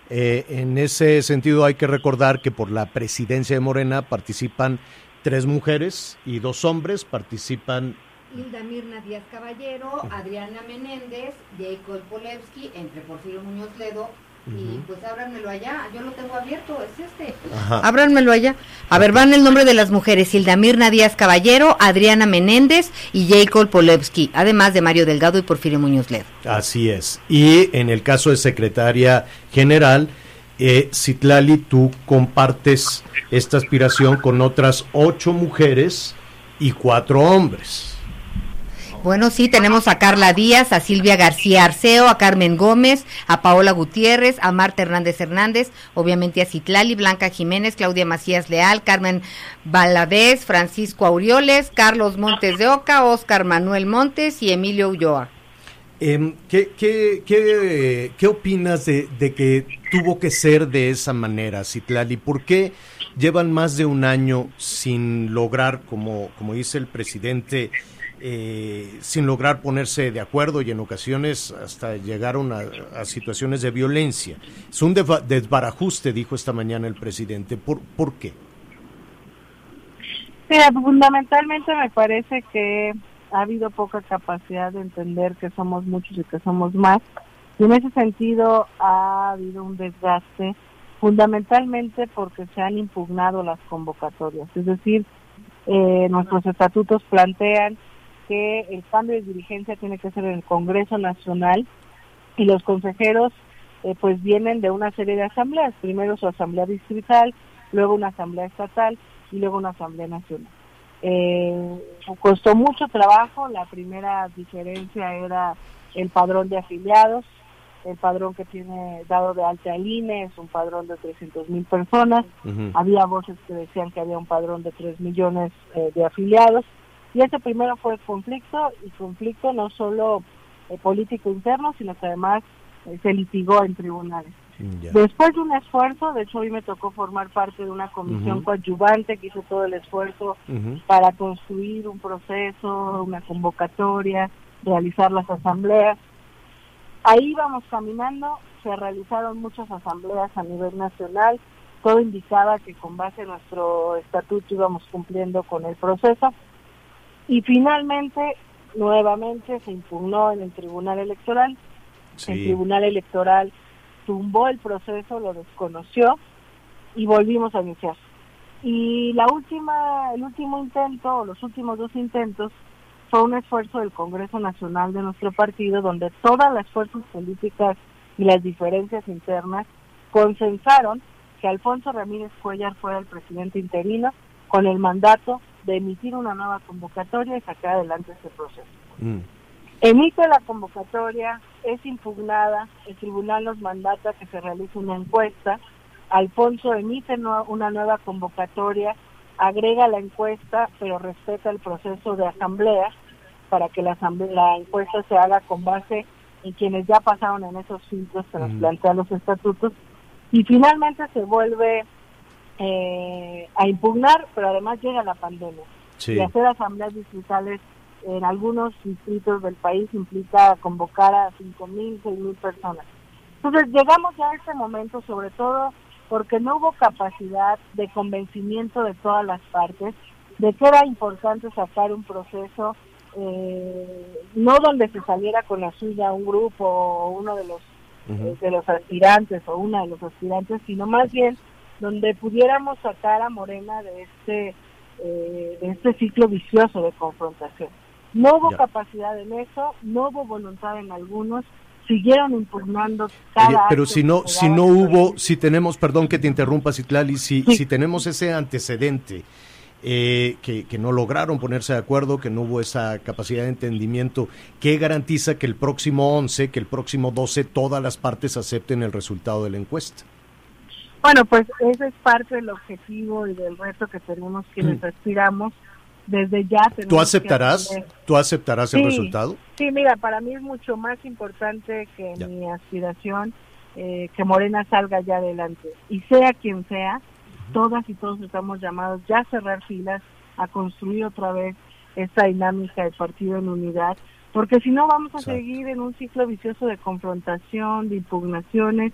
Eh, en ese sentido hay que recordar que por la presidencia de Morena participan tres mujeres y dos hombres, participan Hilda Mirna Díaz Caballero, Adriana Menéndez, Jacob Polewski, entre Porfirio Muñoz Ledo. Y pues ábranmelo allá, yo lo tengo abierto, es este. Ajá. Ábranmelo allá. A ver, van el nombre de las mujeres, Hilda Mirna Díaz Caballero, Adriana Menéndez y Jacob Polewski, además de Mario Delgado y Porfirio Muñoz Ledo. Así es. Y en el caso de secretaria general, eh, Citlali, tú compartes esta aspiración con otras ocho mujeres y cuatro hombres. Bueno, sí, tenemos a Carla Díaz, a Silvia García Arceo, a Carmen Gómez, a Paola Gutiérrez, a Marta Hernández Hernández, obviamente a Citlali, Blanca Jiménez, Claudia Macías Leal, Carmen Valadez, Francisco Aureoles, Carlos Montes de Oca, Oscar Manuel Montes y Emilio Ulloa. Em, ¿qué, qué, qué, qué opinas de, de que tuvo que ser de esa manera, Citlali? ¿Por qué llevan más de un año sin lograr, como, como dice el presidente, eh, sin lograr ponerse de acuerdo y en ocasiones hasta llegaron a, situaciones de violencia? Es un desbarajuste, dijo esta mañana el presidente. ¿Por, ¿por qué? Fundamentalmente me parece que ha habido poca capacidad de entender que somos muchos y que somos más. Y en ese sentido ha habido un desgaste, fundamentalmente porque se han impugnado las convocatorias. Es decir, eh, nuestros estatutos plantean que el cambio de dirigencia tiene que ser en el Congreso Nacional y los consejeros eh, pues vienen de una serie de asambleas, primero su asamblea distrital, luego una asamblea estatal y luego una asamblea nacional. Eh, costó mucho trabajo, la primera diferencia era el padrón de afiliados, el padrón que tiene dado de alta al INE es un padrón de 300 mil personas, había voces que decían que había un padrón de 3 millones eh, de afiliados, y ese primero fue el conflicto, y conflicto no solo eh, político interno, sino que además eh, se litigó en tribunales. Después de un esfuerzo, de hecho hoy me tocó formar parte de una comisión coadyuvante que hizo todo el esfuerzo para construir un proceso, una convocatoria, realizar las asambleas. Ahí vamos caminando, se realizaron muchas asambleas a nivel nacional, todo indicaba que con base en nuestro estatuto íbamos cumpliendo con el proceso y finalmente, nuevamente se impugnó en el Tribunal Electoral, el Tribunal Electoral tumbó el proceso, lo desconoció y volvimos a iniciar. Y la última, el último intento, o los últimos dos intentos, fue un esfuerzo del Congreso Nacional de nuestro partido, donde todas las fuerzas políticas y las diferencias internas consensaron que Alfonso Ramírez Cuellar fuera el presidente interino con el mandato de emitir una nueva convocatoria y sacar adelante este proceso. Emite la convocatoria, es impugnada, el tribunal nos mandata que se realice una encuesta, Alfonso emite no- una nueva convocatoria, agrega la encuesta, pero respeta el proceso de asamblea para que la, asamblea, la encuesta se haga con base en quienes ya pasaron en esos filtros que nos Mm. plantean los estatutos, y finalmente se vuelve eh, a impugnar, pero además llega la pandemia. Sí. Y hacer asambleas distritales en algunos distritos del país implica convocar a 5.000, 6.000 personas. Entonces llegamos ya a este momento, sobre todo porque no hubo capacidad de convencimiento de todas las partes de que era importante sacar un proceso eh, no donde se saliera con la suya un grupo o uno de los eh, de los aspirantes o una de los aspirantes, sino más bien donde pudiéramos sacar a Morena de este eh, de este ciclo vicioso de confrontación. No hubo Ya. capacidad en eso, no hubo voluntad en algunos, siguieron impugnando Oye, cada pero si no, si no hubo, si tenemos, perdón que te interrumpa, Citlali, si, si tenemos ese antecedente eh, que, que no lograron ponerse de acuerdo, que no hubo esa capacidad de entendimiento, ¿qué garantiza que el próximo 11, que el próximo 12, todas las partes acepten el resultado de la encuesta? Bueno, pues ese es parte del objetivo y del reto que tenemos quienes Mm. aspiramos. Desde ya tenemos ¿Tú aceptarás? ¿Tú aceptarás el Sí, resultado? Sí, mira, para mí es mucho más importante que Ya. mi aspiración eh, que Morena salga ya adelante. Y sea quien sea, todas y todos estamos llamados ya a cerrar filas, a construir otra vez esta dinámica de partido en unidad, porque si no vamos a Exacto. seguir en un ciclo vicioso de confrontación, de impugnaciones,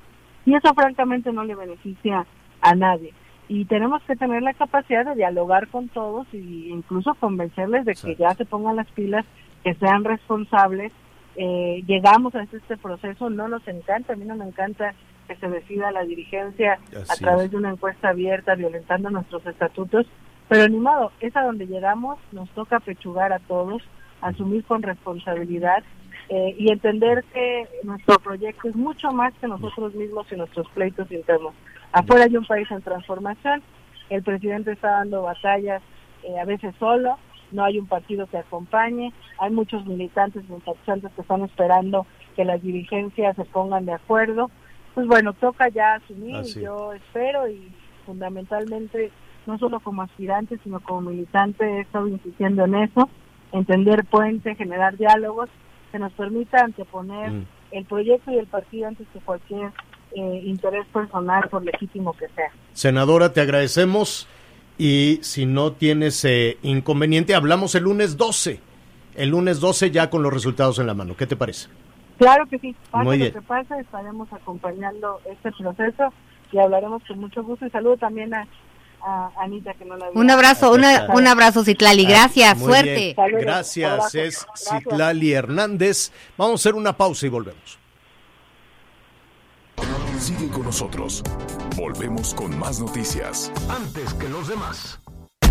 y eso francamente no le beneficia a nadie. Y tenemos que tener la capacidad de dialogar con todos e incluso convencerles de que ya se pongan las pilas, que sean responsables. Eh, llegamos a este proceso, no nos encanta, a mí no me encanta que se decida la dirigencia a través es. de una encuesta abierta, violentando nuestros estatutos, pero ni modo, es a donde llegamos, nos toca pechugar a todos, asumir con responsabilidad eh, y entender que nuestro proyecto es mucho más que nosotros mismos y nuestros pleitos internos. Afuera hay un país en transformación, el presidente está dando batallas eh, a veces solo, no hay un partido que acompañe, hay muchos militantes y simpatizantes que están esperando que las dirigencias se pongan de acuerdo. Pues bueno, toca ya asumir y yo espero y fundamentalmente no solo como aspirante sino como militante he estado insistiendo en eso, entender puente, generar diálogos que nos permita anteponer Mm. el proyecto y el partido antes que cualquier eh, interés personal por legítimo que sea. Senadora, te agradecemos y si no tienes eh, inconveniente, hablamos el lunes 12. El lunes 12 ya con los resultados en la mano. ¿Qué te parece? Claro que sí, Muy lo que pase, estaremos acompañando este proceso y hablaremos con mucho gusto y saludo también a, a Anita que no la había- Un abrazo, una- un abrazo, Citlali. Gracias, Ah, Muy suerte. Saludos, Gracias, abrazo. es Gracias. Citlali Hernández. Vamos a hacer una pausa y volvemos. Sigue con nosotros. Volvemos con más noticias. Antes que los demás.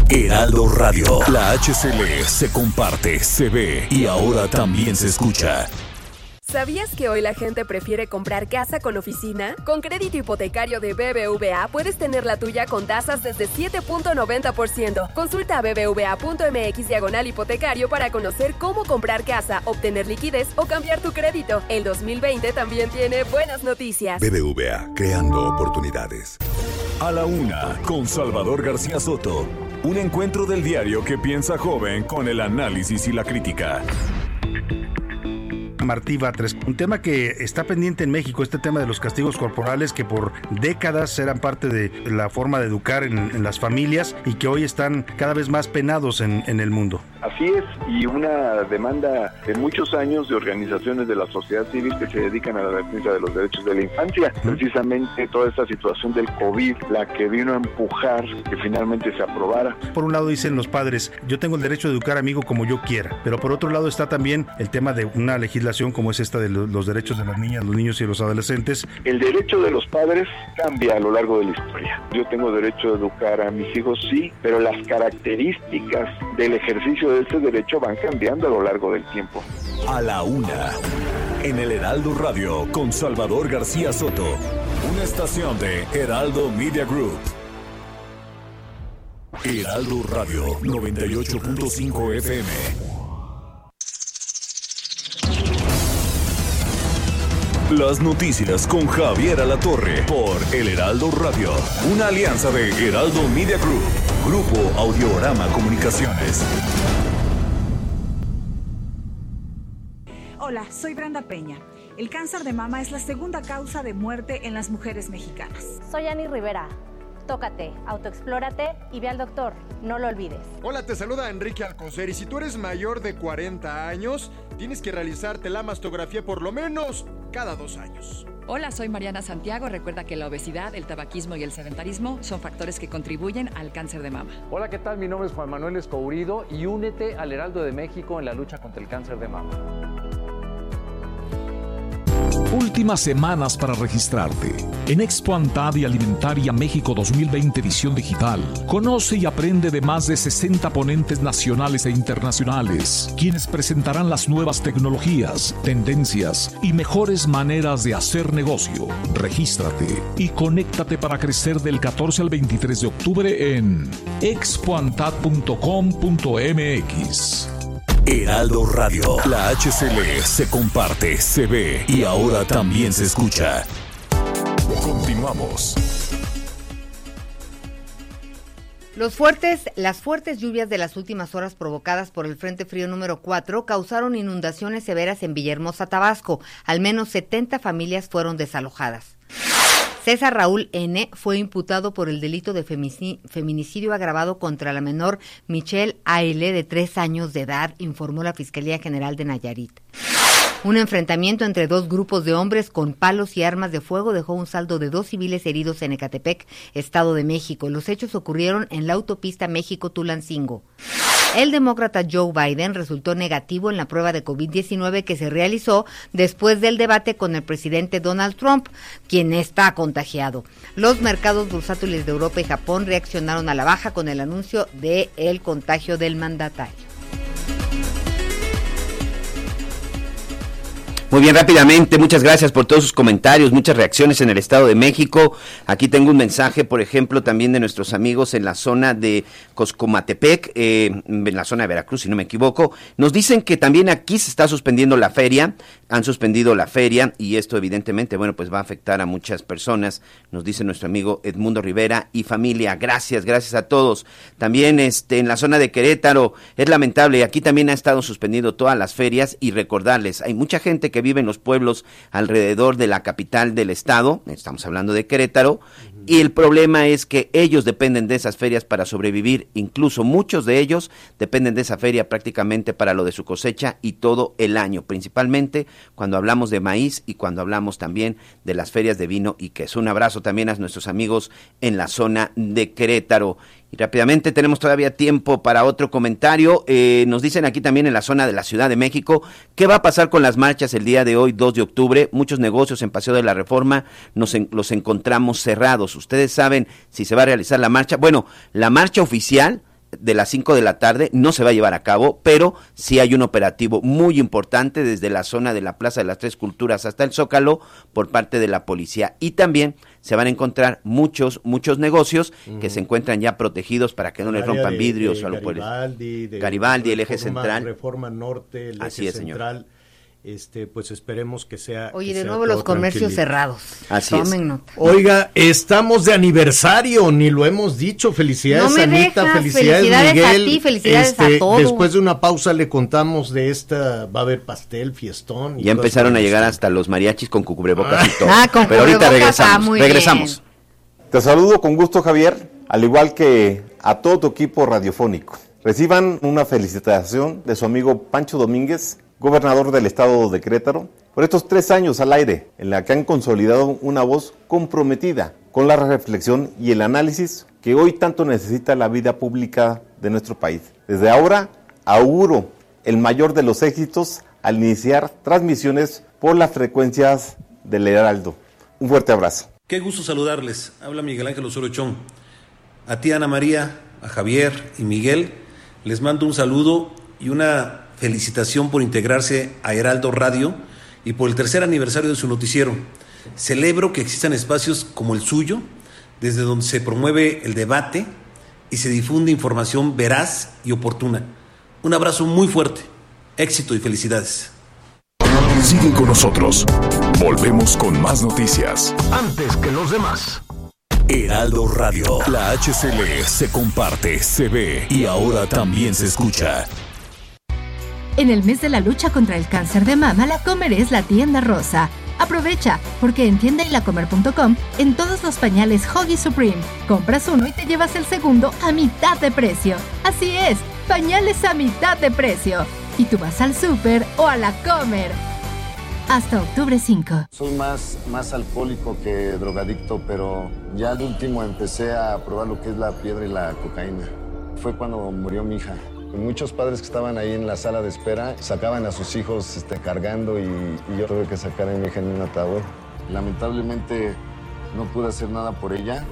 Heraldo Radio. La HCL se comparte, se ve y ahora también se escucha. ¿Sabías que hoy la gente prefiere comprar casa con oficina? Con crédito hipotecario de BBVA puedes tener la tuya con tasas desde 7.90%. Consulta bbva.mx diagonal hipotecario para conocer cómo comprar casa, obtener liquidez o cambiar tu crédito. El 2020 también tiene buenas noticias. BBVA, creando oportunidades. A la una, con Salvador García Soto. Un encuentro del diario que piensa joven con el análisis y la crítica. Martí Batres. Un tema que está pendiente en México, este tema de los castigos corporales que por décadas eran parte de la forma de educar en, las familias y que hoy están cada vez más penados en, en el mundo. Así es, y una demanda de muchos años de organizaciones de la sociedad civil que se dedican a la defensa de los derechos de la infancia. Precisamente toda esta situación del COVID, la que vino a empujar que finalmente se aprobara. Por un lado dicen los padres, yo tengo el derecho de educar a mi hijo como yo quiera, pero por otro lado está también el tema de una legislación como es esta de lo- los derechos de las niñas, los niños y los adolescentes. El derecho de los padres cambia a lo largo de la historia. Yo tengo derecho a educar a mis hijos, sí, pero las características del ejercicio de ese derecho van cambiando a lo largo del tiempo. A la una, en el Heraldo Radio con Salvador García Soto. Una estación de Heraldo Media Group. Heraldo Radio 98.5 FM. Las noticias con Javier Alatorre por El Heraldo Radio. Una alianza de Heraldo Media Group. Grupo Audiorama Comunicaciones. Hola, soy Brenda Peña. El cáncer de mama es la segunda causa de muerte en las mujeres mexicanas. Soy Ani Rivera. Tócate, autoexplórate y ve al doctor. No lo olvides. Hola, te saluda Enrique Alcocer y si tú eres mayor de 40 años, tienes que realizarte la mastografía por lo menos cada dos años. Hola, soy Mariana Santiago. Recuerda que la obesidad, el tabaquismo y el sedentarismo son factores que contribuyen al cáncer de mama. Hola, ¿qué tal? Mi nombre es Juan Manuel Escourido y únete al Heraldo de México en la lucha contra el cáncer de mama. Últimas semanas para registrarte. En Expo Antad y Alimentaria México 2020 edición digital. Conoce y aprende de más de 60 ponentes nacionales e internacionales, quienes presentarán las nuevas tecnologías, tendencias y mejores maneras de hacer negocio. Regístrate y conéctate para crecer del 14 al 23 de octubre en expoantad.com.mx. Heraldo Radio. La HCL se comparte, se ve y ahora también se escucha. Continuamos. Los fuertes, las fuertes lluvias de las últimas horas provocadas por el Frente Frío número 4 causaron inundaciones severas en Villahermosa, Tabasco. Al menos 70 familias fueron desalojadas. César Raúl N. fue imputado por el delito de feminicidio agravado contra la menor Michelle Aile de tres años de edad, informó la Fiscalía General de Nayarit. Un enfrentamiento entre dos grupos de hombres con palos y armas de fuego dejó un saldo de dos civiles heridos en Ecatepec, Estado de México. Los hechos ocurrieron en la autopista México-Tulancingo. El demócrata Joe Biden resultó negativo en la prueba de COVID-19 que se realizó después del debate con el presidente Donald Trump, quien está contagiado. Los mercados bursátiles de Europa y Japón reaccionaron a la baja con el anuncio de contagio del mandatario. Muy bien, rápidamente, muchas gracias por todos sus comentarios, muchas reacciones en el Estado de México. Aquí tengo un mensaje, por ejemplo, también de nuestros amigos en la zona de Coscomatepec, eh, en la zona de Veracruz, si no me equivoco. Nos dicen que también aquí se está suspendiendo la feria, han suspendido la feria y esto evidentemente, bueno, pues va a afectar a muchas personas, nos dice nuestro amigo Edmundo Rivera y familia. Gracias, gracias a todos. También este, en la zona de Querétaro es lamentable, aquí también ha estado suspendido todas las ferias y recordarles, hay mucha gente que vive en los pueblos alrededor de la capital del estado, estamos hablando de Querétaro, y el problema es que ellos dependen de esas ferias para sobrevivir, incluso muchos de ellos dependen de esa feria prácticamente para lo de su cosecha y todo el año, principalmente cuando hablamos de maíz y cuando hablamos también de las ferias de vino y queso. Un abrazo también a nuestros amigos en la zona de Querétaro. Rápidamente tenemos todavía tiempo para otro comentario. Eh, nos dicen aquí también en la zona de la Ciudad de México, ¿qué va a pasar con las marchas el día de hoy, 2 de octubre? Muchos negocios en Paseo de la Reforma nos los encontramos cerrados. ¿Ustedes saben si se va a realizar la marcha? Bueno, la marcha oficial de las 5 de la tarde no se va a llevar a cabo, pero sí hay un operativo muy importante desde la zona de la Plaza de las Tres Culturas hasta el Zócalo por parte de la policía. Y también se van a encontrar muchos, muchos negocios que se encuentran ya protegidos para que no les rompan vidrios o algo por Garibaldi, de Garibaldi, el eje Reforma- central. Reforma Norte, el Así eje es, señor. Este, pues esperemos que sea. Oye, que de sea nuevo los comercios cerrados. Así Tomen es. nota. Oiga, estamos de aniversario, ni lo hemos dicho. Felicidades, No Anita, dejas, felicidades, felicidades a Miguel. ti, felicidades a Este, todos. Después de una pausa le contamos de esta, va a haber pastel, fiestón. y Ya empezaron a llegar estilo. hasta los mariachis con cubrebocas y todo. Ah, con Pero ahorita regresamos. ah, muy regresamos. Te saludo con gusto, Javier, al igual que a todo tu equipo radiofónico. Reciban una felicitación de su amigo Pancho Domínguez, gobernador del estado de Querétaro, por estos tres años al aire, en la que han consolidado una voz comprometida con la reflexión y el análisis que hoy tanto necesita la vida pública de nuestro país. Desde ahora, auguro el mayor de los éxitos al iniciar transmisiones por las frecuencias del Heraldo. Un fuerte abrazo. Qué gusto saludarles. Habla Miguel Ángel Osorio Chong. A ti, Ana María, a Javier y Miguel, les mando un saludo y una felicitación por integrarse a Heraldo Radio y por el tercer aniversario de su noticiero. Celebro que existan espacios como el suyo, desde donde se promueve el debate y se difunde información veraz y oportuna. Un abrazo muy fuerte, éxito y felicidades. Sigue con nosotros. Volvemos con más noticias. Antes que los demás. Heraldo Radio. La HCL se comparte, se ve y ahora también se escucha. En el mes de la lucha contra el cáncer de mama, la Comer es la tienda rosa. Aprovecha, porque en tiendaylacomer.com en todos los pañales Hoggy Supreme, compras uno y te llevas el segundo a mitad de precio. Así es, pañales a mitad de precio. Y tú vas al súper o a la comer. Hasta octubre 5. Soy más, más alcohólico que drogadicto, pero ya al último empecé a probar lo que es la piedra y la cocaína. Fue cuando murió mi hija. Muchos padres que estaban ahí en la sala de espera sacaban a sus hijos este, cargando y, yo tuve que sacar a mi hija en un ataúd. Lamentablemente no pude hacer nada por ella.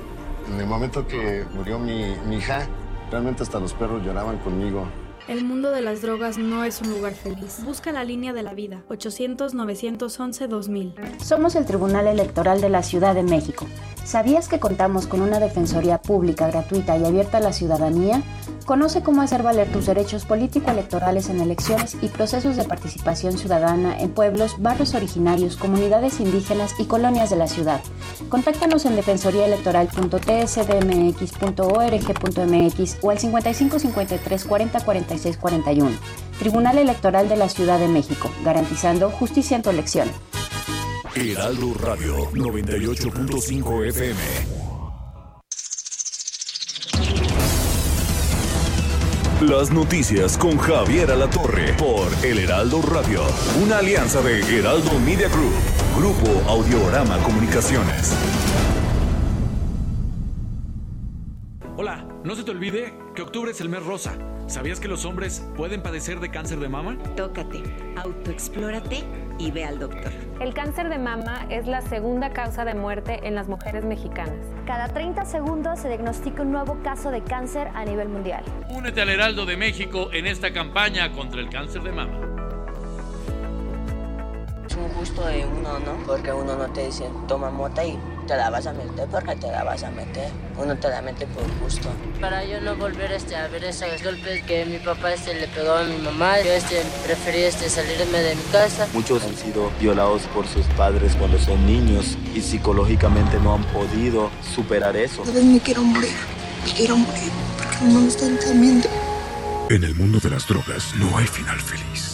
En el momento que murió mi hija, realmente hasta los perros lloraban conmigo. El mundo de las drogas no es un lugar feliz. Busca la línea de la vida. 800-911-2000. Somos el Tribunal Electoral de la Ciudad de México. ¿Sabías que contamos con una defensoría pública, gratuita y abierta a la ciudadanía? Conoce cómo hacer valer tus derechos político-electorales en elecciones y procesos de participación ciudadana en pueblos, barrios originarios, comunidades indígenas y colonias de la ciudad. Contáctanos en defensoriaelectoral.tsdmx.org.mx o al 55 53 40 46 41. Tribunal Electoral de la Ciudad de México, garantizando justicia en tu elección. Heraldo Radio 98.5 FM. Las noticias con Javier Alatorre por El Heraldo Radio, una alianza de Heraldo Media Group, Grupo Audiorama Comunicaciones. Hola, no se te olvide que octubre es el mes rosa. ¿Sabías que los hombres pueden padecer de cáncer de mama? Tócate, autoexplórate y ve al doctor. El cáncer de mama es la segunda causa de muerte en las mujeres mexicanas. Cada 30 segundos se diagnostica un nuevo caso de cáncer a nivel mundial. Únete al Heraldo de México en esta campaña contra el cáncer de mama. Es un gusto de uno, ¿no? Porque uno no te dice, toma mota y te la vas a meter porque te la vas a meter. Uno te la mete por gusto. Para yo no volver este, a ver esos golpes que mi papá este, le pegó a mi mamá, yo este, preferí este, salirme de mi casa. Muchos han sido violados por sus padres cuando son niños y psicológicamente no han podido superar eso. A veces me quiero morir, me quiero morir porque no me están temiendo. En el mundo de las drogas no hay final feliz.